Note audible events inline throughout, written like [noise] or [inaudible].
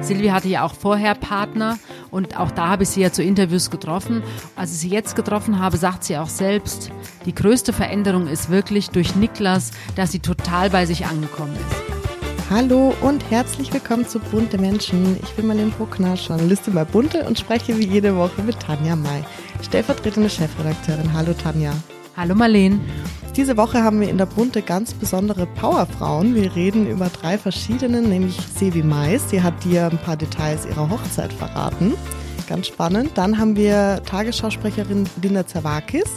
Silvi hatte ja auch vorher Partner und auch da habe ich sie ja zu Interviews getroffen. Als ich sie jetzt getroffen habe, sagt sie auch selbst, die größte Veränderung ist wirklich durch Niklas, dass sie total bei sich angekommen ist. Hallo und herzlich willkommen zu Bunte Menschen. Ich bin Marlene Bruckner, Journalistin bei Bunte und spreche wie jede Woche mit Tanja May, stellvertretende Chefredakteurin. Hallo Tanja. Hallo Marlene. Diese Woche haben wir in der Bunte ganz besondere Powerfrauen. Wir reden über drei verschiedene, nämlich Sevi Mais. Sie hat dir ein paar Details ihrer Hochzeit verraten. Ganz spannend. Dann haben wir Tagesschausprecherin Linda Zerwakis,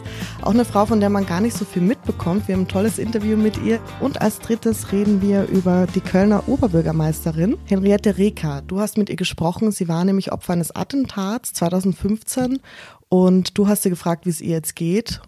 auch eine Frau, von der man gar nicht so viel mitbekommt. Wir haben ein tolles Interview mit ihr. Und als drittes reden wir über die Kölner Oberbürgermeisterin Henriette Reker. Du hast mit ihr gesprochen. Sie war nämlich Opfer eines Attentats 2015 und du hast sie gefragt, wie es ihr jetzt geht.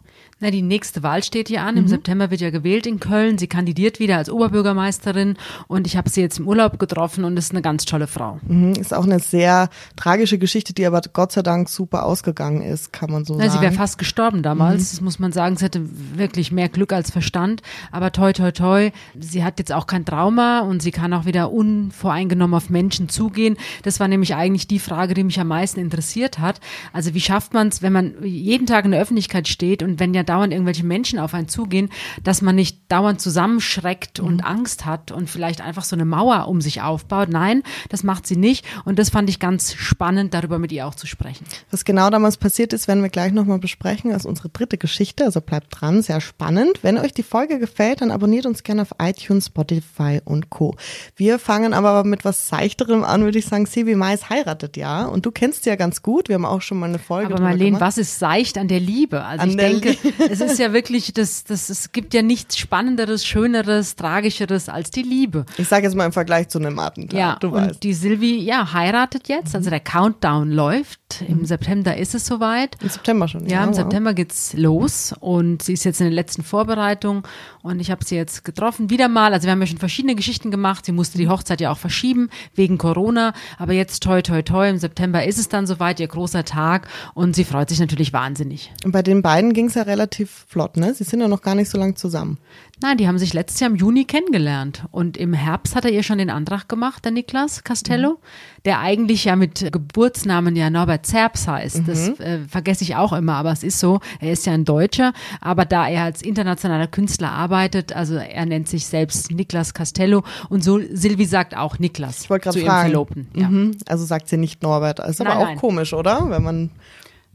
Na, die nächste Wahl steht hier an. Im mhm. September wird ja gewählt in Köln. Sie kandidiert wieder als Oberbürgermeisterin und ich habe sie jetzt im Urlaub getroffen und ist eine ganz tolle Frau. Mhm. Ist auch eine sehr tragische Geschichte, die aber Gott sei Dank super ausgegangen ist, kann man so Na, sagen. Sie wäre fast gestorben damals. Mhm. Das muss man sagen. Sie hatte wirklich mehr Glück als Verstand. Aber toi, toi, toi. Sie hat jetzt auch kein Trauma und sie kann auch wieder unvoreingenommen auf Menschen zugehen. Das war nämlich eigentlich die Frage, die mich am meisten interessiert hat. Also wie schafft man es, wenn man jeden Tag in der Öffentlichkeit steht und wenn ja dauernd irgendwelche Menschen auf einen zugehen, dass man nicht dauernd zusammenschreckt mhm. und Angst hat und vielleicht einfach so eine Mauer um sich aufbaut. Nein, das macht sie nicht. Und das fand ich ganz spannend, darüber mit ihr auch zu sprechen. Was genau damals passiert ist, werden wir gleich nochmal besprechen. Das ist unsere dritte Geschichte, also bleibt dran, sehr spannend. Wenn euch die Folge gefällt, dann abonniert uns gerne auf iTunes, Spotify und Co. Wir fangen aber mit was Seichterem an, würde ich sagen. Sibi Mais heiratet ja und du kennst sie ja ganz gut. Wir haben auch schon mal eine Folge Aber Marlene, was ist seicht an der Liebe? Also an ich denke, es ist ja wirklich, das, das, es gibt ja nichts Spannenderes, Schöneres, Tragischeres als die Liebe. Ich sage jetzt mal im Vergleich zu einem Attentat. Ja, du und weißt. die Silvi, ja, heiratet jetzt, also der Countdown läuft. Im mhm. September ist es soweit. Im September schon. Ja, ja im wow. September geht's los und sie ist jetzt in der letzten Vorbereitung und ich habe sie jetzt getroffen, wieder mal. Also wir haben ja schon verschiedene Geschichten gemacht. Sie musste die Hochzeit ja auch verschieben wegen Corona, aber jetzt toi toi toi, im September ist es dann soweit, ihr großer Tag und sie freut sich natürlich wahnsinnig. Und bei den beiden ging es ja relativ flott, ne? Sie sind ja noch gar nicht so lang zusammen. Nein, die haben sich letztes Jahr im Juni kennengelernt. Und im Herbst hat er ihr schon den Antrag gemacht, der Niklas Castello, mhm. der eigentlich ja mit Geburtsnamen ja Norbert Zerbs heißt. Mhm. Das äh, vergesse ich auch immer, aber es ist so. Er ist ja ein Deutscher, aber da er als internationaler Künstler arbeitet, also er nennt sich selbst Niklas Castello und so Silvi sagt auch Niklas ich wollte gerade fragen. Verlobten. Ja. Mhm. Also sagt sie nicht Norbert. Ist aber nein, auch nein. komisch, oder? Wenn man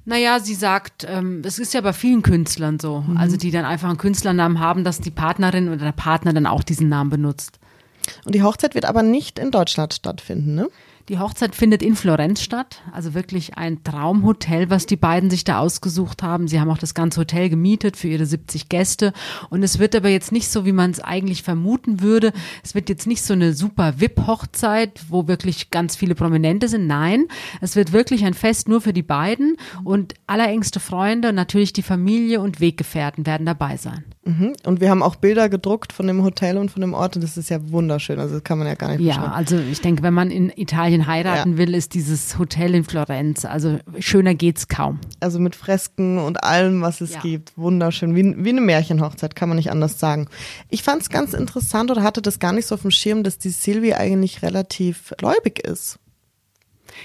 naja, sie sagt, ähm, es ist ja bei vielen Künstlern so, mhm. also die dann einfach einen Künstlernamen haben, dass die Partnerin oder der Partner dann auch diesen Namen benutzt. Und die Hochzeit wird aber nicht in Deutschland stattfinden, ne? Die Hochzeit findet in Florenz statt, also wirklich ein Traumhotel, was die beiden sich da ausgesucht haben. Sie haben auch das ganze Hotel gemietet für ihre 70 Gäste und es wird aber jetzt nicht so, wie man es eigentlich vermuten würde. Es wird jetzt nicht so eine super VIP-Hochzeit, wo wirklich ganz viele Prominente sind. Nein, es wird wirklich ein Fest nur für die beiden und allerengste Freunde und natürlich die Familie und Weggefährten werden dabei sein. Mhm. Und wir haben auch Bilder gedruckt von dem Hotel und von dem Ort und das ist ja wunderschön. Also das kann man ja gar nicht Ja, also ich denke, wenn man in Italien heiraten ja. will, ist dieses Hotel in Florenz. Also schöner geht's kaum. Also mit Fresken und allem, was es ja. gibt. Wunderschön. Wie, wie eine Märchenhochzeit, kann man nicht anders sagen. Ich fand es ganz interessant oder hatte das gar nicht so auf dem Schirm, dass die Silvi eigentlich relativ gläubig ist.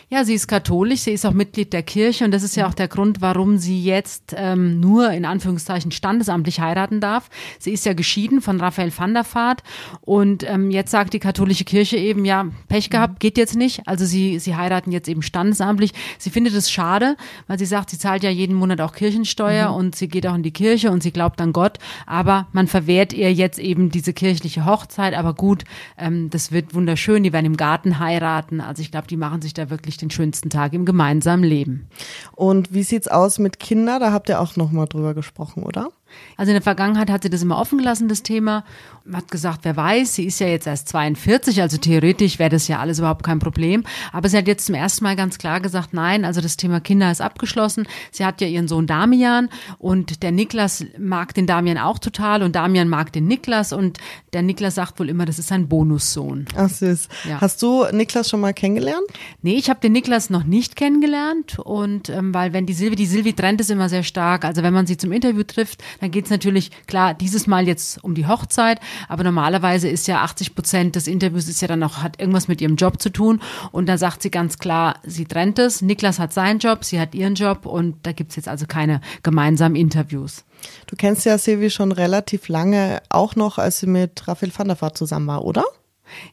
Ja, sie ist katholisch, sie ist auch Mitglied der Kirche und das ist ja auch der Grund, warum sie jetzt ähm, nur in Anführungszeichen standesamtlich heiraten darf. Sie ist ja geschieden von Raphael van der Vaart und ähm, jetzt sagt die katholische Kirche eben, ja, Pech gehabt, geht jetzt nicht. Also sie, sie heiraten jetzt eben standesamtlich. Sie findet es schade, weil sie sagt, sie zahlt ja jeden Monat auch Kirchensteuer mhm. und sie geht auch in die Kirche und sie glaubt an Gott, aber man verwehrt ihr jetzt eben diese kirchliche Hochzeit. Aber gut, ähm, das wird wunderschön, die werden im Garten heiraten. Also ich glaube, die machen sich da wirklich wirklich den schönsten Tag im gemeinsamen Leben. Und wie sieht's aus mit Kindern? Da habt ihr auch noch mal drüber gesprochen, oder? Also in der Vergangenheit hat sie das immer offen gelassen, das Thema. Hat gesagt, wer weiß, sie ist ja jetzt erst 42, also theoretisch wäre das ja alles überhaupt kein Problem. Aber sie hat jetzt zum ersten Mal ganz klar gesagt, nein, also das Thema Kinder ist abgeschlossen. Sie hat ja ihren Sohn Damian und der Niklas mag den Damian auch total und Damian mag den Niklas und der Niklas sagt wohl immer, das ist sein Bonussohn. Ach süß. Ja. Hast du Niklas schon mal kennengelernt? Nee, ich habe den Niklas noch nicht kennengelernt und ähm, weil wenn die Silvi, die Silvi trennt es immer sehr stark, also wenn man sie zum Interview trifft, Dann geht's natürlich, klar, dieses Mal jetzt um die Hochzeit, aber normalerweise ist ja 80 Prozent des Interviews ist ja dann auch, hat irgendwas mit ihrem Job zu tun. Und da sagt sie ganz klar, sie trennt es. Niklas hat seinen Job, sie hat ihren Job und da gibt's jetzt also keine gemeinsamen Interviews. Du kennst ja Silvi schon relativ lange, auch noch, als sie mit Raphael van der Vaart zusammen war, oder?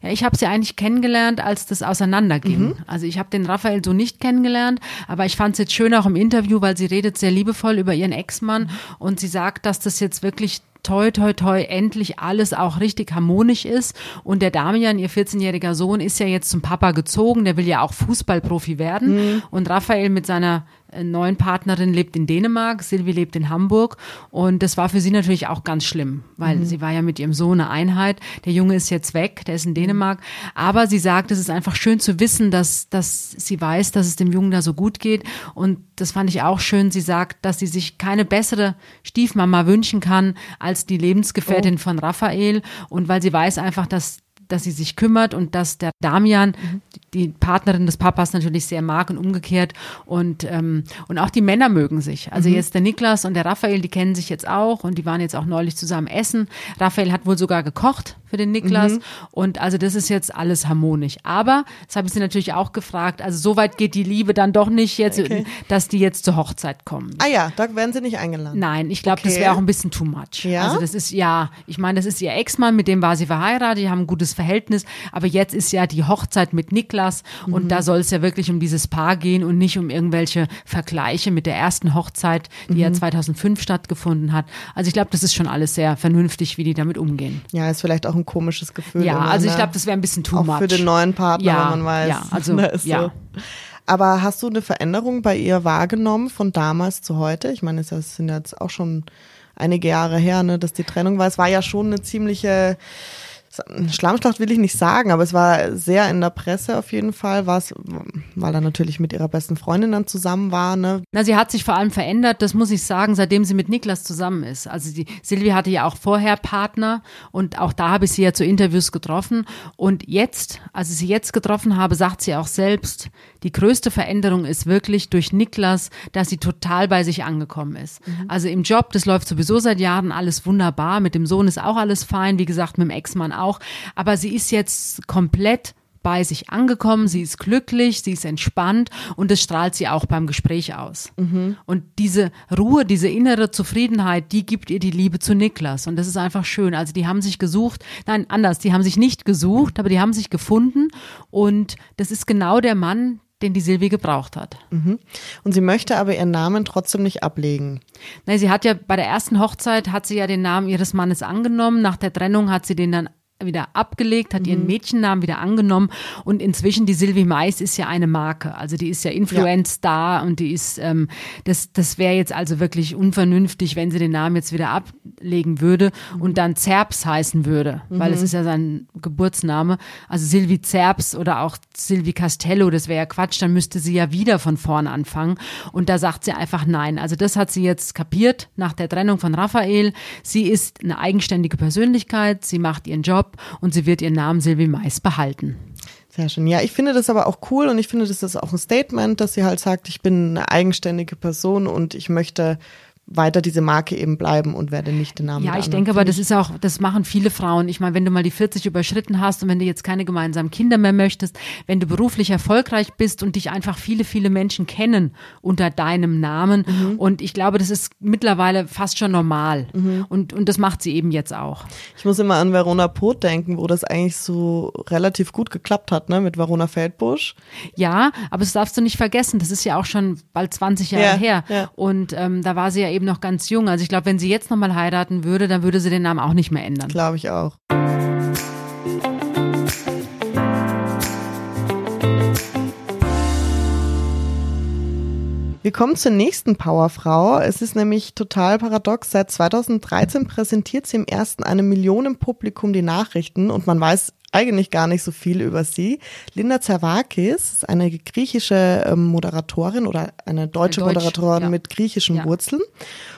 Ja, ich habe sie eigentlich kennengelernt, als das auseinanderging. Mhm. Also ich habe den Raphael so nicht kennengelernt, aber ich fand es jetzt schön auch im Interview, weil sie redet sehr liebevoll über ihren Ex-Mann und sie sagt, dass das jetzt wirklich toi, toi, toi, endlich alles auch richtig harmonisch ist. Und der Damian, ihr 14-jähriger Sohn, ist ja jetzt zum Papa gezogen. Der will ja auch Fußballprofi werden. Mhm. Und Raphael mit seiner äh, neuen Partnerin lebt in Dänemark, Silvi lebt in Hamburg und das war für sie natürlich auch ganz schlimm, weil mhm. sie war ja mit ihrem Sohn eine Einheit. Der Junge ist jetzt weg, der ist in Dänemark, aber sie sagt, es ist einfach schön zu wissen, dass, dass sie weiß, dass es dem Jungen da so gut geht und das fand ich auch schön. Sie sagt, dass sie sich keine bessere Stiefmama wünschen kann als die Lebensgefährtin oh. von Raphael und weil sie weiß einfach, dass dass sie sich kümmert und dass der Damian mhm. die Partnerin des Papas natürlich sehr mag und umgekehrt und ähm, und auch die Männer mögen sich. Also mhm. jetzt der Niklas und der Raphael, die kennen sich jetzt auch und die waren jetzt auch neulich zusammen essen. Raphael hat wohl sogar gekocht für den Niklas mhm. und also das ist jetzt alles harmonisch. Aber das habe ich sie natürlich auch gefragt. Also so weit geht die Liebe dann doch nicht jetzt, okay. dass die jetzt zur Hochzeit kommen. Ah ja, da werden sie nicht eingeladen. Nein, ich glaube, okay. das wäre auch ein bisschen too much. Ja? Also das ist ja, ich meine, das ist ihr Ex-Mann, mit dem war sie verheiratet, die haben ein gutes Verhältnis, aber jetzt ist ja die Hochzeit mit Niklas mhm. und da soll es ja wirklich um dieses Paar gehen und nicht um irgendwelche Vergleiche mit der ersten Hochzeit, die mhm. ja 2005 stattgefunden hat. Also ich glaube, das ist schon alles sehr vernünftig, wie die damit umgehen. Ja, ist vielleicht auch ein komisches Gefühl. Ja, also ich glaube, das wäre ein bisschen too auch much. für den neuen Partner, ja, wenn man weiß. Ja, [laughs] also ja. So. Aber hast du eine Veränderung bei ihr wahrgenommen von damals zu heute? Ich meine, es sind jetzt auch schon einige Jahre her, ne, dass die Trennung war. Es war ja schon eine ziemliche Schlammschlacht will ich nicht sagen, aber es war sehr in der Presse auf jeden Fall, was, weil er natürlich mit ihrer besten Freundin dann zusammen war. Ne? Na, sie hat sich vor allem verändert, das muss ich sagen, seitdem sie mit Niklas zusammen ist. Also die Silvia hatte ja auch vorher Partner und auch da habe ich sie ja zu Interviews getroffen. Und jetzt, als ich sie jetzt getroffen habe, sagt sie auch selbst, die größte Veränderung ist wirklich durch Niklas, dass sie total bei sich angekommen ist. Mhm. Also im Job, das läuft sowieso seit Jahren alles wunderbar. Mit dem Sohn ist auch alles fein, wie gesagt, mit dem Ex-Mann auch. Aber sie ist jetzt komplett bei sich angekommen, sie ist glücklich, sie ist entspannt und das strahlt sie auch beim Gespräch aus. Mhm. Und diese Ruhe, diese innere Zufriedenheit, die gibt ihr die Liebe zu Niklas und das ist einfach schön. Also die haben sich gesucht, nein, anders, die haben sich nicht gesucht, aber die haben sich gefunden und das ist genau der Mann, den die Silvi gebraucht hat. Mhm. Und sie möchte aber ihren Namen trotzdem nicht ablegen. Nein, sie hat ja bei der ersten Hochzeit hat sie ja den Namen ihres Mannes angenommen. Nach der Trennung hat sie den dann wieder abgelegt, hat mhm. ihren Mädchennamen wieder angenommen. Und inzwischen die Sylvie Mais ist ja eine Marke, also die ist ja Influence-Star ja. und die ist, ähm, das, das wäre jetzt also wirklich unvernünftig, wenn sie den Namen jetzt wieder ablegen würde mhm. und dann Zerbs heißen würde, mhm. weil es ist ja sein Geburtsname, also Sylvie Zerbs oder auch Sylvie Castello, das wäre ja Quatsch, dann müsste sie ja wieder von vorn anfangen. Und da sagt sie einfach nein, also das hat sie jetzt kapiert nach der Trennung von Raphael, sie ist eine eigenständige Persönlichkeit, sie macht ihren Job, und sie wird ihren Namen Silvi Mais behalten. Sehr schön. Ja, ich finde das aber auch cool und ich finde, das ist auch ein Statement, dass sie halt sagt, ich bin eine eigenständige Person und ich möchte weiter diese Marke eben bleiben und werde nicht den Namen. Ja, ich denke aber, das ist auch, das machen viele Frauen. Ich meine, wenn du mal die 40 überschritten hast und wenn du jetzt keine gemeinsamen Kinder mehr möchtest, wenn du beruflich erfolgreich bist und dich einfach viele, viele Menschen kennen unter deinem Namen. Mhm. Und ich glaube, das ist mittlerweile fast schon normal. Mhm. Und, und das macht sie eben jetzt auch. Ich muss immer an Verona Poth denken, wo das eigentlich so relativ gut geklappt hat, ne, mit Verona Feldbusch. Ja, aber das darfst du nicht vergessen. Das ist ja auch schon bald 20 Jahre ja, her. Ja. Und ähm, da war sie ja eben eben noch ganz jung. Also ich glaube, wenn sie jetzt nochmal heiraten würde, dann würde sie den Namen auch nicht mehr ändern. Glaube ich auch. Wir kommen zur nächsten Powerfrau. Es ist nämlich total paradox. Seit 2013 präsentiert sie im ersten einem Millionenpublikum die Nachrichten und man weiß eigentlich gar nicht so viel über sie. Linda Zervakis ist eine griechische ähm, Moderatorin oder eine deutsche Deutsch, Moderatorin ja. mit griechischen ja. Wurzeln.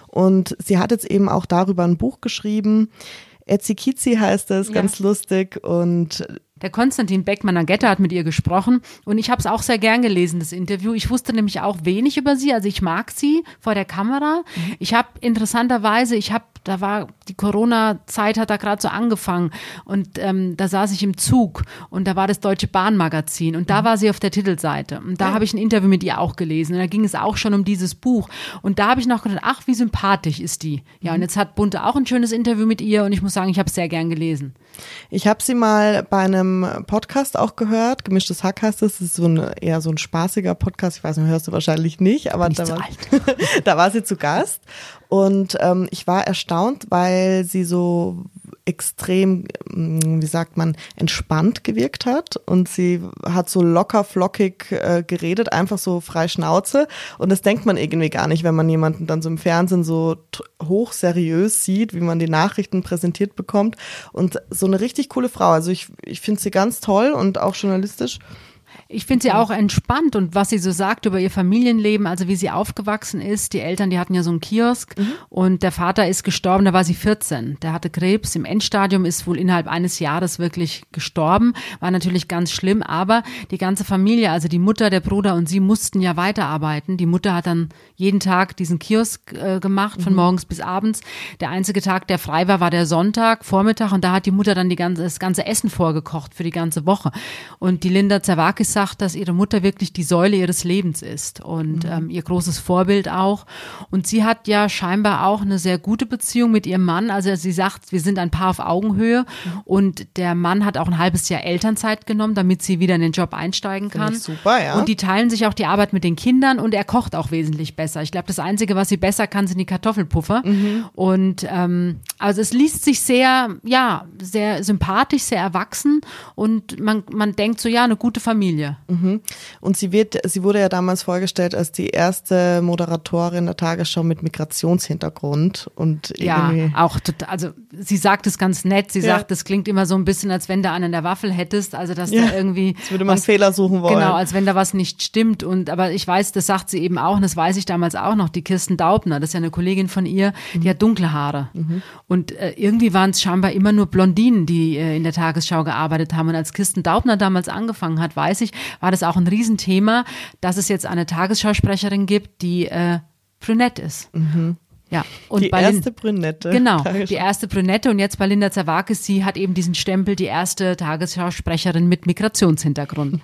Und sie hat jetzt eben auch darüber ein Buch geschrieben. Etzikizi heißt es, ja. ganz lustig. Und Der Konstantin Beckmann-Agetta hat mit ihr gesprochen und ich habe es auch sehr gern gelesen, das Interview. Ich wusste nämlich auch wenig über sie, also ich mag sie vor der Kamera. Mhm. Ich habe interessanterweise, ich habe da war die Corona-Zeit hat da gerade so angefangen und ähm, da saß ich im Zug und da war das Deutsche Bahnmagazin und da mhm. war sie auf der Titelseite und da habe ich ein Interview mit ihr auch gelesen und da ging es auch schon um dieses Buch und da habe ich noch gedacht, ach wie sympathisch ist die. Ja mhm. und jetzt hat Bunte auch ein schönes Interview mit ihr und ich muss sagen, ich habe es sehr gern gelesen. Ich habe sie mal bei einem Podcast auch gehört, gemischtes Hack heißt es, das ist so ein eher so ein spaßiger Podcast, ich weiß nicht, hörst du wahrscheinlich nicht, aber da war, [laughs] da war sie zu Gast. Und ähm, ich war erstaunt, weil sie so extrem, mm, wie sagt man, entspannt gewirkt hat und sie hat so locker flockig äh, geredet, einfach so frei Schnauze und das denkt man irgendwie gar nicht, wenn man jemanden dann so im Fernsehen so hoch seriös sieht, wie man die Nachrichten präsentiert bekommt und so eine richtig coole Frau. Also ich, ich finde sie ganz toll und auch journalistisch. Ich finde sie auch entspannt und was sie so sagt über ihr Familienleben, also wie sie aufgewachsen ist. Die Eltern, die hatten ja so einen Kiosk mhm. und der Vater ist gestorben, da war sie 14. Der hatte Krebs im Endstadium, ist wohl innerhalb eines Jahres wirklich gestorben. War natürlich ganz schlimm, aber die ganze Familie, also die Mutter, der Bruder und sie mussten ja weiterarbeiten. Die Mutter hat dann jeden Tag diesen Kiosk äh, gemacht, von mhm. morgens bis abends. Der einzige Tag, der frei war, war der Sonntag, Vormittag und da hat die Mutter dann die ganze, das ganze Essen vorgekocht für die ganze Woche. Und die Linda Zerwakis sagt, sagt, dass ihre Mutter wirklich die Säule ihres Lebens ist und mhm. ähm, ihr großes Vorbild auch. Und sie hat ja scheinbar auch eine sehr gute Beziehung mit ihrem Mann. Also sie sagt, wir sind ein Paar auf Augenhöhe mhm. und der Mann hat auch ein halbes Jahr Elternzeit genommen, damit sie wieder in den Job einsteigen kann. Super, ja. Und die teilen sich auch die Arbeit mit den Kindern und er kocht auch wesentlich besser. Ich glaube, das Einzige, was sie besser kann, sind die Kartoffelpuffer. Mhm. Und ähm, also es liest sich sehr, ja, sehr sympathisch, sehr erwachsen und man, man denkt so, ja, eine gute Familie. Mhm. Und sie wird, sie wurde ja damals vorgestellt als die erste Moderatorin der Tagesschau mit Migrationshintergrund und ja, auch total, also sie sagt es ganz nett. Sie ja. sagt, es klingt immer so ein bisschen, als wenn du einen in der Waffel hättest, also dass ja. da irgendwie. Als würde man was, Fehler suchen wollen. Genau, als wenn da was nicht stimmt. Und aber ich weiß, das sagt sie eben auch, und das weiß ich damals auch noch, die Kirsten Daubner, das ist ja eine Kollegin von ihr, mhm. die hat dunkle Haare. Mhm. Und äh, irgendwie waren es scheinbar immer nur Blondinen, die äh, in der Tagesschau gearbeitet haben. Und als Kirsten Daubner damals angefangen hat, weiß ich, war das auch ein Riesenthema, dass es jetzt eine Tagesschausprecherin gibt, die äh, brünett ist. Mhm. Ja, und die erste Brünette. Genau, [laughs] die erste Brünette und jetzt bei Linda Zerwakis, sie hat eben diesen Stempel, die erste Tagesschausprecherin mit Migrationshintergrund.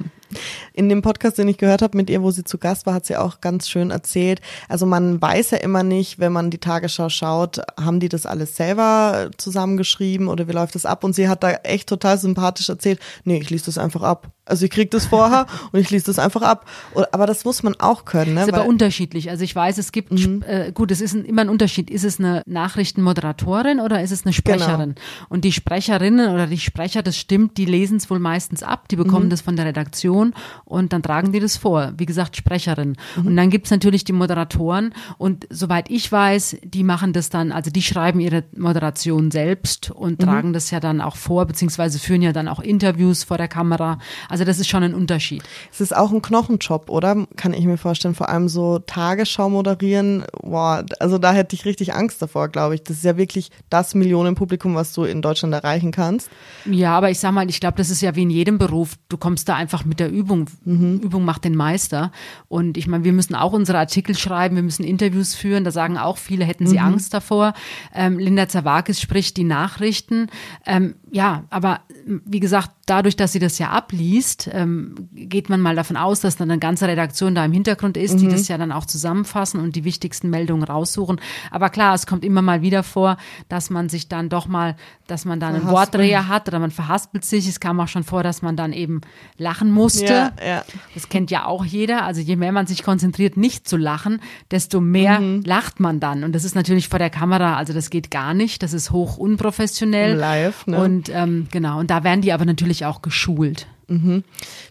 In dem Podcast, den ich gehört habe mit ihr, wo sie zu Gast war, hat sie auch ganz schön erzählt. Also man weiß ja immer nicht, wenn man die Tagesschau schaut, haben die das alles selber zusammengeschrieben oder wie läuft das ab? Und sie hat da echt total sympathisch erzählt, nee, ich lese das einfach ab. Also ich krieg das vorher [laughs] und ich lese das einfach ab. Aber das muss man auch können. Ne? Ist aber Weil, unterschiedlich. Also ich weiß, es gibt, mhm. äh, gut, es ist ein, immer ein Unterschied. Ist es eine Nachrichtenmoderatorin oder ist es eine genau. Sprecherin? Genau. Und die Sprecherinnen oder die Sprecher, das stimmt, die lesen es wohl meistens ab. Die bekommen mhm. das von der Redaktion Moderation und dann tragen die das vor. Wie gesagt, Sprecherin. Mhm. Und dann gibt's natürlich die Moderatoren und soweit ich weiß, die machen das dann, also die schreiben ihre Moderation selbst und mhm. tragen das ja dann auch vor, beziehungsweise führen ja dann auch Interviews vor der Kamera. Also das ist schon ein Unterschied. Es ist auch ein Knochenjob, oder? Kann ich mir vorstellen. Vor allem so Tagesschau moderieren, boah, also da hätte ich richtig Angst davor, glaube ich. Das ist ja wirklich das Millionenpublikum, was du in Deutschland erreichen kannst. Ja, aber ich sag mal, ich glaube, das ist ja wie in jedem Beruf. Du kommst da einfach mit der Übung. Mhm. Übung macht den Meister. Und ich meine, wir müssen auch unsere Artikel schreiben, wir müssen Interviews führen. Da sagen auch viele, hätten sie mhm. Angst davor. Ähm, Linda Zawakis spricht die Nachrichten. Ähm, ja, aber wie gesagt, dadurch, dass sie das ja abliest, ähm, geht man mal davon aus, dass dann eine ganze Redaktion da im Hintergrund ist, mhm. die das ja dann auch zusammenfassen und die wichtigsten Meldungen raussuchen. Aber klar, es kommt immer mal wieder vor, dass man sich dann doch mal, dass man dann einen Wortdreher hat oder man verhaspelt sich. Es kam auch schon vor, dass man dann eben lachen musste. Ja, ja. Das kennt ja auch jeder. Also je mehr man sich konzentriert, nicht zu lachen, desto mehr mhm. lacht man dann. Und das ist natürlich vor der Kamera, also das geht gar nicht. Das ist hoch unprofessionell. Live, ne? Und ähm, genau, und da werden die aber natürlich auch geschult. Mhm.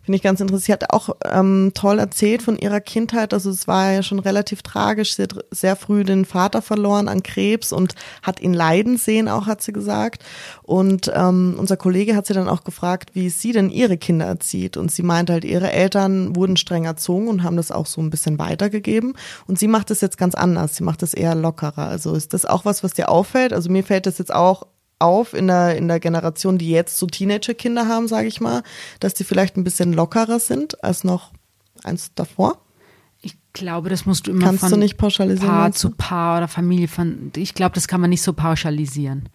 Finde ich ganz interessant. Sie hat auch ähm, toll erzählt von ihrer Kindheit. Also es war ja schon relativ tragisch. Sie hat sehr früh den Vater verloren an Krebs und hat ihn leiden sehen, auch hat sie gesagt. Und ähm, unser Kollege hat sie dann auch gefragt, wie sie denn ihre Kinder erzieht. Und sie meinte halt, ihre Eltern wurden streng erzogen und haben das auch so ein bisschen weitergegeben. Und sie macht das jetzt ganz anders. Sie macht das eher lockerer. Also ist das auch was, was dir auffällt? Also mir fällt das jetzt auch auf in der, in der Generation, die jetzt so Teenager-Kinder haben, sage ich mal, dass die vielleicht ein bisschen lockerer sind als noch eins davor? Ich glaube, das musst du immer Kannst von du nicht pauschalisieren, Paar zu Paar oder Familie von. Ich glaube, das kann man nicht so pauschalisieren.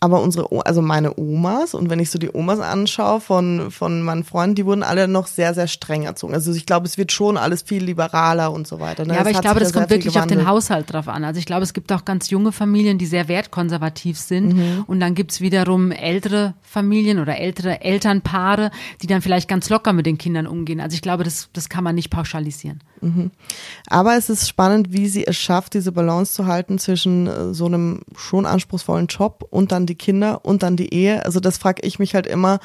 Aber unsere, O- also meine Omas und wenn ich so die Omas anschaue von, von meinen Freunden, die wurden alle noch sehr, sehr streng erzogen. Also ich glaube, es wird schon alles viel liberaler und so weiter. Ne? Ja, aber Es ich glaube, das da kommt wirklich auf den gewandelt. Haushalt drauf an. Also ich glaube, es gibt auch ganz junge Familien, die sehr wertkonservativ sind. Mhm. Und dann gibt's wiederum ältere Familien oder ältere Elternpaare, die dann vielleicht ganz locker mit den Kindern umgehen. Also ich glaube, das, das kann man nicht pauschalisieren. Aber es ist spannend, wie sie es schafft, diese Balance zu halten zwischen äh, so einem schon anspruchsvollen Job und dann die Kinder und dann die Ehe. Also das frage ich mich halt immer,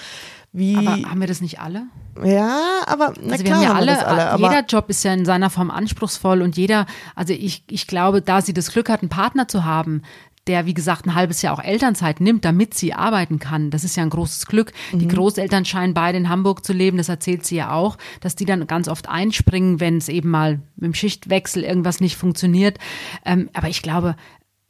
wie. Aber haben wir das nicht alle? ja, aber na Also wir klar haben ja wir alle, alle. Jeder Job ist ja in seiner Form anspruchsvoll und jeder, also ich, ich glaube, da sie das Glück hat, einen Partner zu haben, der, wie gesagt, ein halbes Jahr auch Elternzeit nimmt, damit sie arbeiten kann. Das ist ja ein großes Glück. Die Großeltern scheinen beide in Hamburg zu leben, das erzählt sie ja auch, dass die dann ganz oft einspringen, wenn es eben mal mit dem Schichtwechsel irgendwas nicht funktioniert. Ähm, aber ich glaube,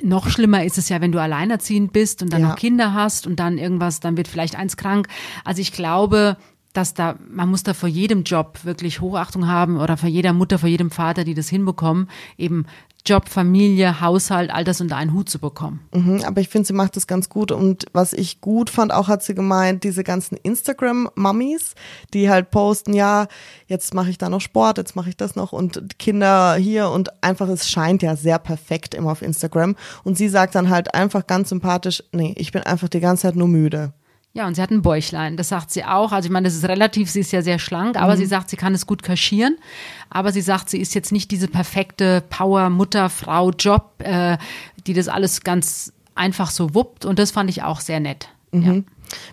noch schlimmer ist es ja, wenn du alleinerziehend bist und dann Ja. noch Kinder hast und dann irgendwas, dann wird vielleicht eins krank. Also ich glaube, dass da, man muss da vor jedem Job wirklich Hochachtung haben oder vor jeder Mutter, vor jedem Vater, die das hinbekommen, eben Job, Familie, Haushalt, all das unter einen Hut zu bekommen. Mhm, aber ich finde, sie macht das ganz gut. Und was ich gut fand, auch hat sie gemeint, diese ganzen Instagram-Mummies, die halt posten, ja, jetzt mache ich da noch Sport, jetzt mache ich das noch und Kinder hier und einfach, es scheint ja sehr perfekt immer auf Instagram. Und sie sagt dann halt einfach ganz sympathisch, nee, ich bin einfach die ganze Zeit nur müde. Ja, und sie hat ein Bäuchlein, das sagt sie auch. Also ich meine, das ist relativ, sie ist ja sehr schlank, aber sie sagt, sie kann es gut kaschieren. Aber sie sagt, sie ist jetzt nicht diese perfekte Power, Mutter, Frau, Job, äh, die das alles ganz einfach so wuppt. Und das fand ich auch sehr nett. Ja.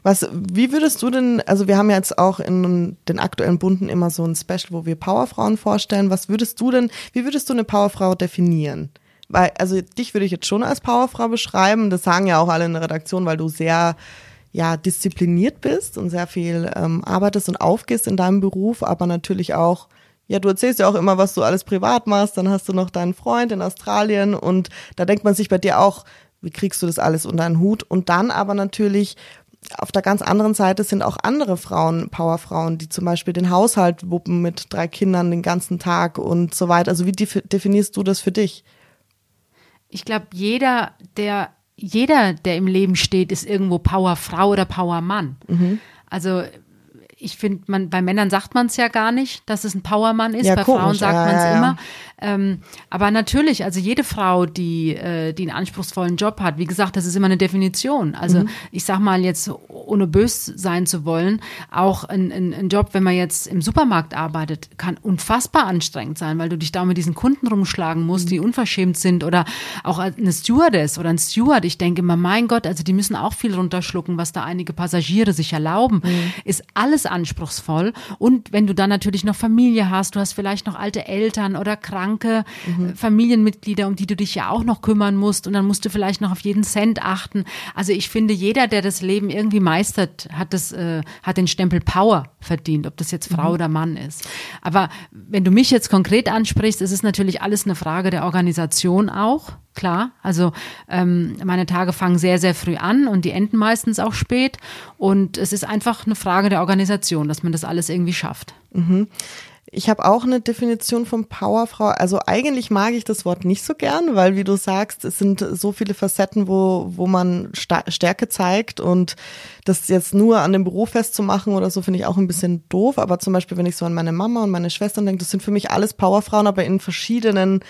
Was, wie würdest du denn, also wir haben ja jetzt auch in den aktuellen Bunden immer so ein Special, wo wir Powerfrauen vorstellen. Was würdest du denn, wie würdest du eine Powerfrau definieren? Weil, also dich würde ich jetzt schon als Powerfrau beschreiben. Das sagen ja auch alle in der Redaktion, weil du sehr, ja, diszipliniert bist und sehr viel ähm, arbeitest und aufgehst in deinem Beruf, aber natürlich auch ja, du erzählst ja auch immer, was du alles privat machst, dann hast du noch deinen Freund in Australien und da denkt man sich bei dir auch, wie kriegst du das alles unter einen Hut? Und dann aber natürlich auf der ganz anderen Seite sind auch andere Frauen, Powerfrauen, die zum Beispiel den Haushalt wuppen mit drei Kindern den ganzen Tag und so weiter. Also wie defi- definierst du das für dich? Ich glaube, jeder, der, jeder, der im Leben steht, ist irgendwo Powerfrau oder Powermann. Also ich finde, man bei Männern sagt man es ja gar nicht, dass es ein Powermann ist. Ja, bei komisch. Frauen sagt man es ja, ja. immer. Ähm, aber natürlich, also jede Frau, die, äh, die einen anspruchsvollen Job hat, wie gesagt, das ist immer eine Definition. Also Mhm. ich sag mal jetzt, ohne bös sein zu wollen, auch ein, ein, ein Job, wenn man jetzt im Supermarkt arbeitet, kann unfassbar anstrengend sein, weil du dich da mit diesen Kunden rumschlagen musst, Mhm. die unverschämt sind oder auch eine Stewardess oder ein Steward. Ich denke immer, mein Gott, also die müssen auch viel runterschlucken, was da einige Passagiere sich erlauben. Mhm. Ist alles anspruchsvoll. Und wenn du dann natürlich noch Familie hast, du hast vielleicht noch alte Eltern oder kranke Mhm. äh, Familienmitglieder, um die du dich ja auch noch kümmern musst und dann musst du vielleicht noch auf jeden Cent achten. Also ich finde, jeder, der das Leben irgendwie meistert, hat das, äh, hat den Stempel Power verdient, ob das jetzt Mhm. Frau oder Mann ist. Aber wenn du mich jetzt konkret ansprichst, ist es natürlich alles eine Frage der Organisation auch. Klar, also ähm, meine Tage fangen sehr, sehr früh an und die enden meistens auch spät. Und es ist einfach eine Frage der Organisation, dass man das alles irgendwie schafft. Ich habe auch eine Definition von Powerfrau. Also eigentlich mag ich das Wort nicht so gern, weil wie du sagst, es sind so viele Facetten, wo, wo man Stärke zeigt und das jetzt nur an dem Beruf festzumachen oder so finde ich auch ein bisschen doof. Aber zum Beispiel, wenn ich so an meine Mama und meine Schwestern denke, das sind für mich alles Powerfrauen, aber in verschiedenen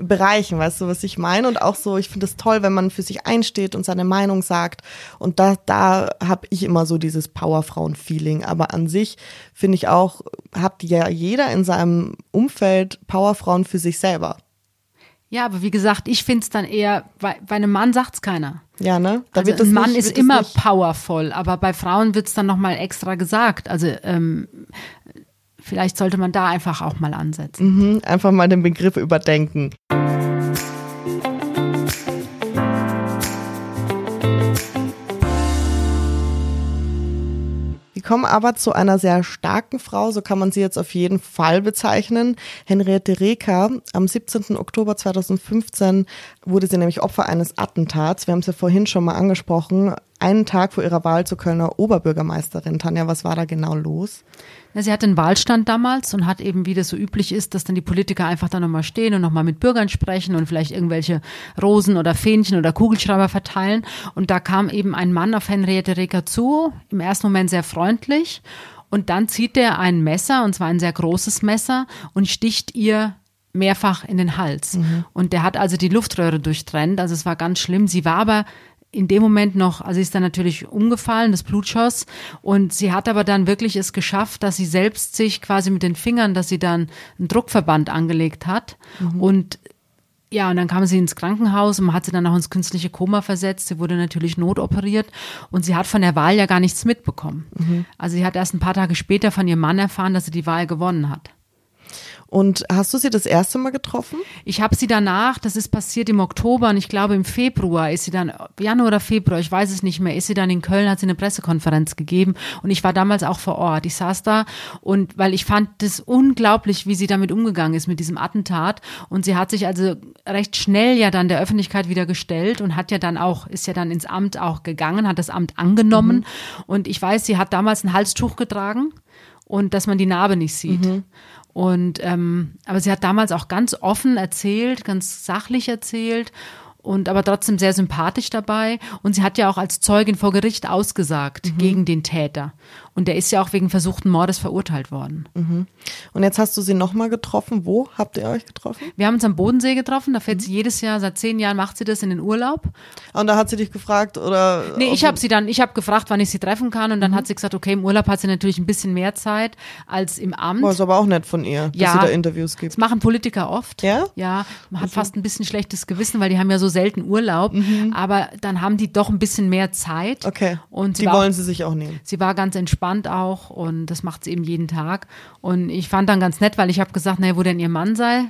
Bereichen, weißt du, was ich meine? Und auch so, ich finde es toll, wenn man für sich einsteht und seine Meinung sagt. Und da, da habe ich immer so dieses Powerfrauen-Feeling. Aber an sich finde ich auch, hat ja jeder in seinem Umfeld Powerfrauen für sich selber. Ja, aber wie gesagt, ich finde es dann eher, bei, bei einem Mann sagt's keiner. Ja, ne? Da also wird ein Mann nicht, ist wird immer powerful, aber bei Frauen wird's dann nochmal extra gesagt. Also ähm, vielleicht sollte man da einfach auch mal ansetzen. Mhm, einfach mal den Begriff überdenken. Wie komme aber zu einer sehr starken Frau, so kann man sie jetzt auf jeden Fall bezeichnen. Henriette Reker. Am 17. Oktober 2015 wurde sie nämlich Opfer eines Attentats. Wir haben es ja vorhin schon mal angesprochen. Einen Tag vor ihrer Wahl zur Kölner Oberbürgermeisterin. Tanja, was war da genau los? Ja, sie hatte einen Wahlstand damals und hat eben, wie das so üblich ist, dass dann die Politiker einfach da nochmal stehen und nochmal mit Bürgern sprechen und vielleicht irgendwelche Rosen oder Fähnchen oder Kugelschreiber verteilen. Und da kam eben ein Mann auf Henriette Reker zu, im ersten Moment sehr freundlich. Und dann zieht er ein Messer, und zwar ein sehr großes Messer, und sticht ihr mehrfach in den Hals. Mhm. Und der hat also die Luftröhre durchtrennt. Also es war ganz schlimm. Sie war aber in dem Moment noch, also sie ist dann natürlich umgefallen, das Blut schoss und sie hat aber dann wirklich es geschafft, dass sie selbst sich quasi mit den Fingern, dass sie dann einen Druckverband angelegt hat mhm. und ja, und dann kam sie ins Krankenhaus und man hat sie dann auch ins künstliche Koma versetzt. Sie wurde natürlich notoperiert und sie hat von der Wahl ja gar nichts mitbekommen. Mhm. Also sie hat erst ein paar Tage später von ihrem Mann erfahren, dass sie die Wahl gewonnen hat. Und hast du sie das erste Mal getroffen? Ich habe sie danach, das ist passiert im Oktober und ich glaube im Februar ist sie dann, Januar oder Februar, ich weiß es nicht mehr, ist sie dann in Köln, hat sie eine Pressekonferenz gegeben und ich war damals auch vor Ort. Ich saß da und weil ich fand das unglaublich, wie sie damit umgegangen ist mit diesem Attentat und sie hat sich also recht schnell ja dann der Öffentlichkeit wieder gestellt und hat ja dann auch, ist ja dann ins Amt auch gegangen, hat das Amt angenommen mhm. und ich weiß, sie hat damals ein Halstuch getragen und dass man die Narbe nicht sieht. Mhm. Und ähm, aber sie hat damals auch ganz offen erzählt, ganz sachlich erzählt und aber trotzdem sehr sympathisch dabei. Und sie hat ja auch als Zeugin vor Gericht ausgesagt mhm. gegen den Täter. Und der ist ja auch wegen versuchten Mordes verurteilt worden. Mhm. Und jetzt hast du sie nochmal getroffen. Wo habt ihr euch getroffen? Wir haben uns am Bodensee getroffen. Da fährt mhm. sie jedes Jahr, seit zehn Jahren macht sie das in den Urlaub. Und da hat sie dich gefragt oder? Nee, ich habe sie dann, ich habe gefragt, wann ich sie treffen kann. Und dann mhm. hat sie gesagt, okay, im Urlaub hat sie natürlich ein bisschen mehr Zeit als im Amt. Oh, ist aber auch nett von ihr, dass ja, sie da Interviews gibt. Das machen Politiker oft. Ja? Ja, man hat also. fast ein bisschen schlechtes Gewissen, weil die haben ja so selten Urlaub. Mhm. Aber dann haben die doch ein bisschen mehr Zeit. Okay. Und die wollen sie sich auch nehmen. Sie war ganz entspannt auch auch und das macht sie eben jeden Tag. Und ich fand dann ganz nett, weil ich habe gesagt, naja, wo denn ihr Mann sei.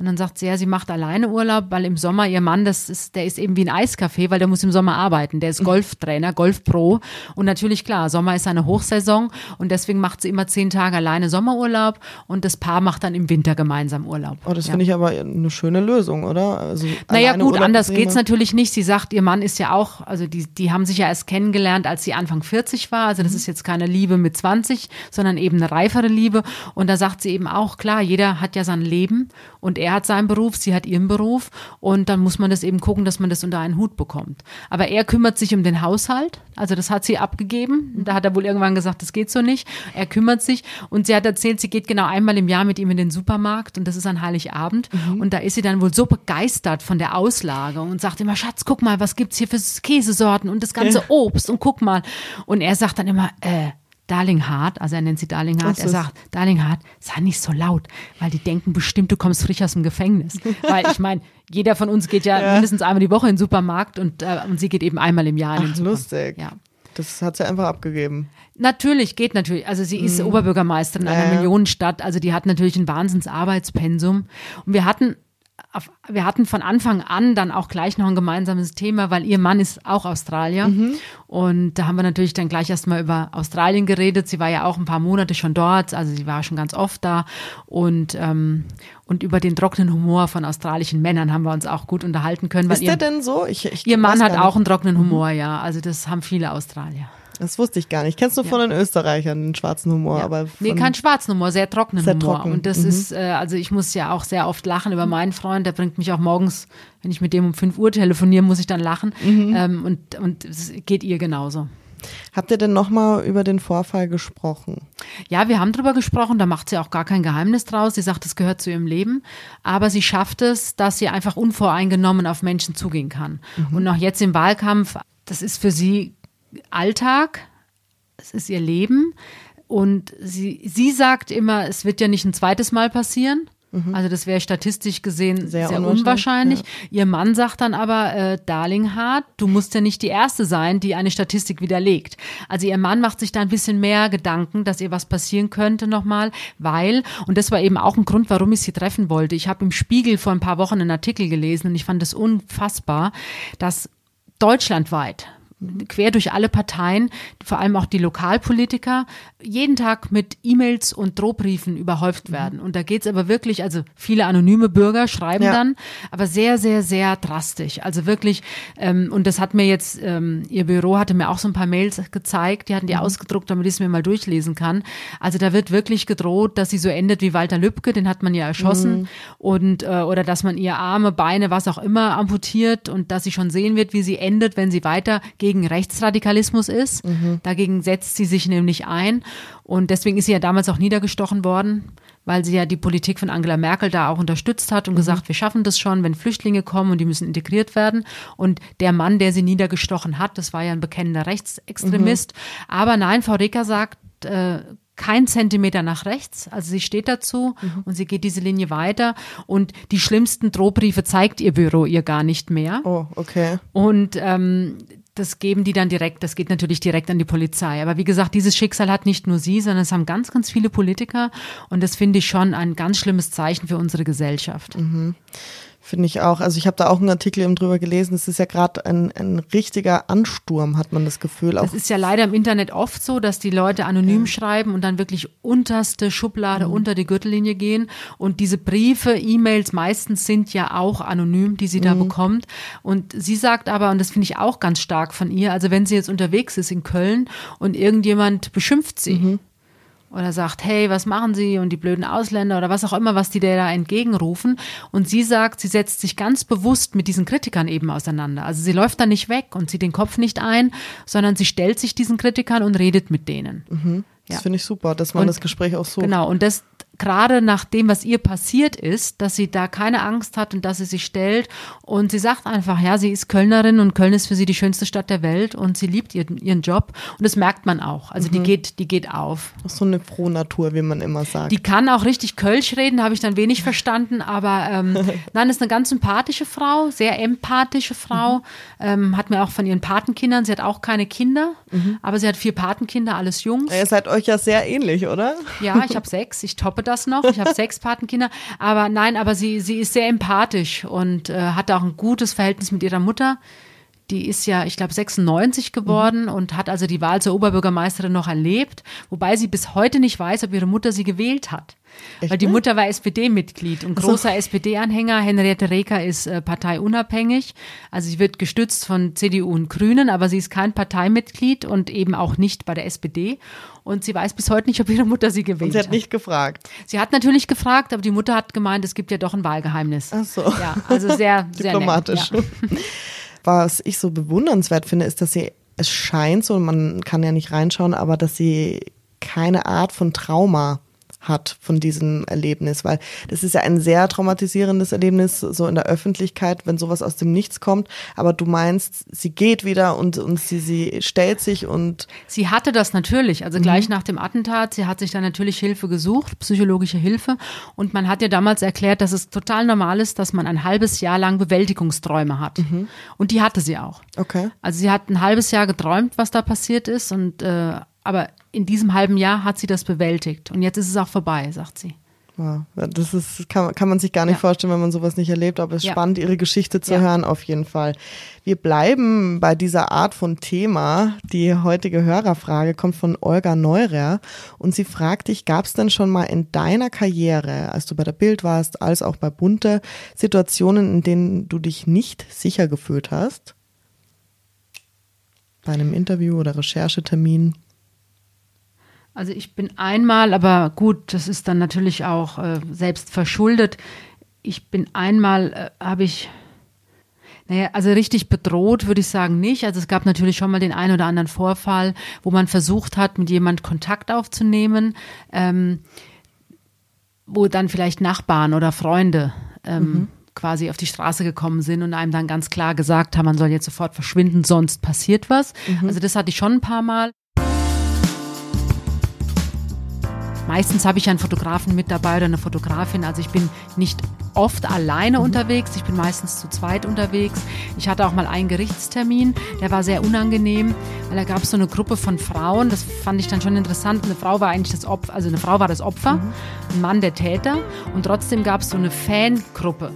Und dann sagt sie, ja, sie macht alleine Urlaub, weil im Sommer ihr Mann, das ist, der ist eben wie ein Eiscafé, weil der muss im Sommer arbeiten. Der ist Golftrainer, Golfpro. Und natürlich, klar, Sommer ist eine Hochsaison und deswegen macht sie immer zehn Tage alleine Sommerurlaub und das Paar macht dann im Winter gemeinsam Urlaub. Oh, das ja. finde ich aber eine schöne Lösung, oder? Also naja, gut, Urlaub anders geht's natürlich nicht. Sie sagt, ihr Mann ist ja auch, also die, die haben sich ja erst kennengelernt, als sie Anfang 40 war. Also das mhm. ist jetzt keine Liebe mit 20, sondern eben eine reifere Liebe. Und da sagt sie eben auch, klar, jeder hat ja sein Leben und er hat seinen Beruf, sie hat ihren Beruf und dann muss man das eben gucken, dass man das unter einen Hut bekommt. Aber er kümmert sich um den Haushalt, also das hat sie abgegeben. Da hat er wohl irgendwann gesagt, das geht so nicht. Er kümmert sich und sie hat erzählt, sie geht genau einmal im Jahr mit ihm in den Supermarkt und das ist an Heiligabend mhm. und da ist sie dann wohl so begeistert von der Auslage und sagt immer, Schatz, guck mal, was gibt's hier für Käsesorten und das ganze Obst und guck mal. Und er sagt dann immer, äh, Darling Hart, also er nennt sie Darling Hart, er sagt, Darling Hart, sei nicht so laut, weil die denken bestimmt, du kommst frisch aus dem Gefängnis. [laughs] weil ich meine, jeder von uns geht ja, ja, mindestens einmal die Woche in den Supermarkt und, äh, und sie geht eben einmal im Jahr in den Ach, Supermarkt. lustig. Ja. Das hat sie einfach abgegeben. Natürlich, geht natürlich. Also sie ist mhm. Oberbürgermeisterin einer äh. Millionenstadt, also die hat natürlich ein Wahnsinnsarbeitspensum. Und wir hatten auf, wir hatten von Anfang an dann auch gleich noch ein gemeinsames Thema, weil ihr Mann ist auch Australier. Mhm. Und da haben wir natürlich dann gleich erstmal über Australien geredet. Sie war ja auch ein paar Monate schon dort, also sie war schon ganz oft da. Und, ähm, und über den trockenen Humor von australischen Männern haben wir uns auch gut unterhalten können. Ist der denn so? Ich, ich ihr Mann hat auch einen trockenen Humor, mhm. ja. Also das haben viele Australier. Das wusste ich gar nicht. Ich kenn's nur ja. von den Österreichern, den schwarzen Humor, ja. aber. Nee, kein schwarzen Humor, sehr trockenen sehr Humor. Trocken. Und das mhm. ist, äh, also ich muss ja auch sehr oft lachen über meinen Freund, der bringt mich auch morgens, wenn ich mit dem um 5 Uhr telefoniere, muss ich dann lachen. Mhm. Ähm, und, und es geht ihr genauso. Habt ihr denn nochmal über den Vorfall gesprochen? Ja, wir haben drüber gesprochen, da macht sie auch gar kein Geheimnis draus. Sie sagt, es gehört zu ihrem Leben, aber sie schafft es, dass sie einfach unvoreingenommen auf Menschen zugehen kann. Mhm. Und auch jetzt im Wahlkampf, das ist für sie Alltag, es ist ihr Leben. Und sie, sie sagt immer, es wird ja nicht ein zweites Mal passieren. Mhm. Also das wäre statistisch gesehen sehr, sehr unwahrscheinlich. Ja. Ihr Mann sagt dann aber, äh, Darling Hart, du musst ja nicht die Erste sein, die eine Statistik widerlegt. Also ihr Mann macht sich da ein bisschen mehr Gedanken, dass ihr was passieren könnte nochmal, weil, und das war eben auch ein Grund, warum ich sie treffen wollte. Ich habe im Spiegel vor ein paar Wochen einen Artikel gelesen und ich fand es unfassbar, dass deutschlandweit quer durch alle Parteien, vor allem auch die Lokalpolitiker, jeden Tag mit E-Mails und Drohbriefen überhäuft werden. Und da geht's aber wirklich, also viele anonyme Bürger schreiben Ja. dann, aber sehr, sehr, sehr drastisch. Also wirklich, ähm, und das hat mir jetzt, ähm, ihr Büro hatte mir auch so ein paar Mails gezeigt, die hatten die ausgedruckt, damit ich es mir mal durchlesen kann. Also da wird wirklich gedroht, dass sie so endet wie Walter Lübcke, den hat man ja erschossen, und äh, oder dass man ihr Arme, Beine, was auch immer amputiert und dass sie schon sehen wird, wie sie endet, wenn sie weiter gegen Rechtsradikalismus ist. Dagegen setzt sie sich nämlich ein. Und deswegen ist sie ja damals auch niedergestochen worden, weil sie ja die Politik von Angela Merkel da auch unterstützt hat und gesagt, wir schaffen das schon, wenn Flüchtlinge kommen und die müssen integriert werden. Und der Mann, der sie niedergestochen hat, das war ja ein bekennender Rechtsextremist. Aber nein, Frau Reker sagt, äh, kein Zentimeter nach rechts. Also sie steht dazu und sie geht diese Linie weiter. Und die schlimmsten Drohbriefe zeigt ihr Büro ihr gar nicht mehr. Oh, okay. Und ähm, das geben die dann direkt, das geht natürlich direkt an die Polizei. Aber wie gesagt, dieses Schicksal hat nicht nur sie, sondern es haben ganz, ganz viele Politiker. Und das finde ich schon ein ganz schlimmes Zeichen für unsere Gesellschaft. Finde ich auch. Also ich habe da auch einen Artikel eben drüber gelesen. Es ist ja gerade ein, ein richtiger Ansturm, hat man das Gefühl. Auch Das ist ja leider im Internet oft so, dass die Leute anonym schreiben und dann wirklich unterste Schublade unter die Gürtellinie gehen. Und diese Briefe, E-Mails meistens sind ja auch anonym, die sie da bekommt. Und sie sagt aber, und das finde ich auch ganz stark von ihr, also wenn sie jetzt unterwegs ist in Köln und irgendjemand beschimpft sie. Oder sagt, hey, was machen Sie und die blöden Ausländer oder was auch immer, was die da entgegenrufen. Und sie sagt, sie setzt sich ganz bewusst mit diesen Kritikern eben auseinander. Also sie läuft da nicht weg und zieht den Kopf nicht ein, sondern sie stellt sich diesen Kritikern und redet mit denen. das ja. finde ich super, dass man Und- das Gespräch auch so. Genau, und das gerade nach dem, was ihr passiert ist, dass sie da keine Angst hat und dass sie sich stellt und sie sagt einfach, ja, sie ist Kölnerin und Köln ist für sie die schönste Stadt der Welt und sie liebt ihren, ihren Job und das merkt man auch. Also die geht, die geht auf. Auch so eine frohe Natur, wie man immer sagt. Die kann auch richtig Kölsch reden, habe ich dann wenig verstanden, aber ähm, [laughs] nein, ist eine ganz sympathische Frau, sehr empathische Frau, ähm, hat mir auch von ihren Patenkindern, sie hat auch keine Kinder, aber sie hat vier Patenkinder, alles Jungs. Ihr seid euch ja sehr ähnlich, oder? Ja, ich habe [laughs] sechs, ich toppe das noch, ich habe [laughs] sechs Patenkinder, aber nein, aber sie, sie ist sehr empathisch und äh, hat auch ein gutes Verhältnis mit ihrer Mutter. Die ist ja, ich glaube, 96 geworden und hat also die Wahl zur Oberbürgermeisterin noch erlebt, wobei sie bis heute nicht weiß, ob ihre Mutter sie gewählt hat. Echt, Weil die? Mutter war SPD-Mitglied und großer SPD-Anhänger. Henriette Reker ist äh, parteiunabhängig. Also sie wird gestützt von CDU und Grünen, aber sie ist kein Parteimitglied und eben auch nicht bei der SPD. Und sie weiß bis heute nicht, ob ihre Mutter sie gewählt Und sie hat hat. nicht gefragt. Sie hat natürlich gefragt, aber die Mutter hat gemeint, es gibt ja doch ein Wahlgeheimnis. Ach so. Ja, also sehr, [laughs] sehr Diplomatisch. Nett, ja. Was ich so bewundernswert finde, ist, dass sie, es scheint so, man kann ja nicht reinschauen, aber dass sie keine Art von Trauma hat von diesem Erlebnis, weil das ist ja ein sehr traumatisierendes Erlebnis, so in der Öffentlichkeit, wenn sowas aus dem Nichts kommt. Aber du meinst, sie geht wieder und, und sie, sie stellt sich und Sie hatte das natürlich, also gleich nach dem Attentat. Sie hat sich dann natürlich Hilfe gesucht, psychologische Hilfe. Und man hat ja damals erklärt, dass es total normal ist, dass man ein halbes Jahr lang Bewältigungsträume hat. Und die hatte sie auch. okay. Also sie hat ein halbes Jahr geträumt, was da passiert ist. Und äh, aber in diesem halben Jahr hat sie das bewältigt. Und jetzt ist es auch vorbei, sagt sie. Wow. Das ist, kann, kann man sich gar nicht Ja. vorstellen, wenn man sowas nicht erlebt, aber es ist Ja. spannend, ihre Geschichte zu Ja. hören, auf jeden Fall. Wir bleiben bei dieser Art von Thema. Die heutige Hörerfrage kommt von Olga Neurer und sie fragt dich, gab es denn schon mal in deiner Karriere, als du bei der Bild warst, als auch bei Bunte, Situationen, in denen du dich nicht sicher gefühlt hast? Bei einem Interview oder Recherchetermin? Also ich bin einmal, aber gut, das ist dann natürlich auch äh, selbst verschuldet. Ich bin einmal, äh, habe ich, naja, also richtig bedroht würde ich sagen nicht. Also es gab natürlich schon mal den einen oder anderen Vorfall, wo man versucht hat, mit jemand Kontakt aufzunehmen, ähm, wo dann vielleicht Nachbarn oder Freunde ähm, quasi auf die Straße gekommen sind und einem dann ganz klar gesagt haben, man soll jetzt sofort verschwinden, sonst passiert was. Also das hatte ich schon ein paar Mal. Meistens habe ich einen Fotografen mit dabei oder eine Fotografin. Also ich bin nicht oft alleine unterwegs. Ich bin meistens zu zweit unterwegs. Ich hatte auch mal einen Gerichtstermin, der war sehr unangenehm, weil da gab es so eine Gruppe von Frauen. Das fand ich dann schon interessant. Eine Frau war eigentlich das Opfer, also eine Frau war das Opfer, ein Mann der Täter. Und trotzdem gab es so eine Fangruppe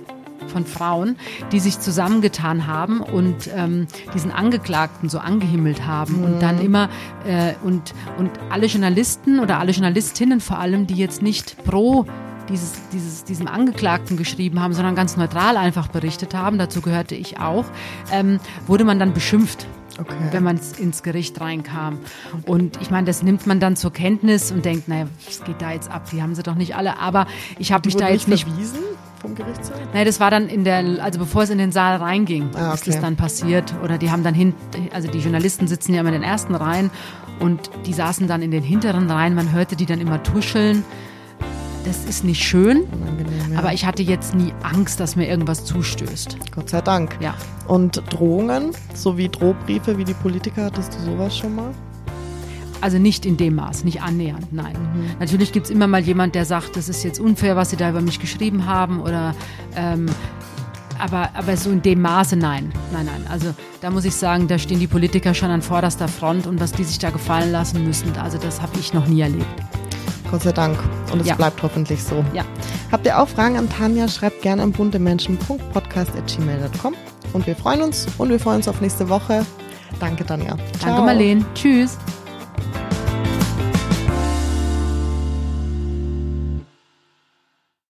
von Frauen, die sich zusammengetan haben und ähm, diesen Angeklagten so angehimmelt haben mhm. und dann immer äh, und, und alle Journalisten oder alle Journalistinnen vor allem, die jetzt nicht pro dieses, dieses, diesem Angeklagten geschrieben haben, sondern ganz neutral einfach berichtet haben, dazu gehörte ich auch, ähm, wurde man dann beschimpft. Okay. wenn man ins Gericht reinkam. Und ich meine, das nimmt man dann zur Kenntnis und denkt, naja, was geht da jetzt ab? Die haben sie doch nicht alle. Aber ich habe mich da jetzt nicht verwiesen vom Gerichtssaal? Nein, das war dann in der, also bevor es in den Saal reinging, ah, okay. ist das dann passiert. Oder die haben dann hin, also die Journalisten sitzen ja immer in den ersten Reihen und die saßen dann in den hinteren Reihen. Man hörte die dann immer tuscheln das ist nicht schön, ja. aber ich hatte jetzt nie Angst, dass mir irgendwas zustößt. Gott sei Dank. Ja. Und Drohungen, sowie Drohbriefe wie die Politiker, hattest du sowas schon mal? Also nicht in dem Maß, nicht annähernd, nein. Mhm. Natürlich gibt es immer mal jemand, der sagt, das ist jetzt unfair, was sie da über mich geschrieben haben oder ähm, aber, aber so in dem Maße nein. Nein, nein. Also da muss ich sagen, da stehen die Politiker schon an vorderster Front und was die sich da gefallen lassen müssen, also das habe ich noch nie erlebt. Gott sei Dank. Und es ja. bleibt hoffentlich so. Ja. Habt ihr auch Fragen an Tanja? Schreibt gerne an buntemenschen.podcast.gmail.com. Und wir freuen uns und wir freuen uns auf nächste Woche. Danke, Tanja. Danke, Marlene. Tschüss.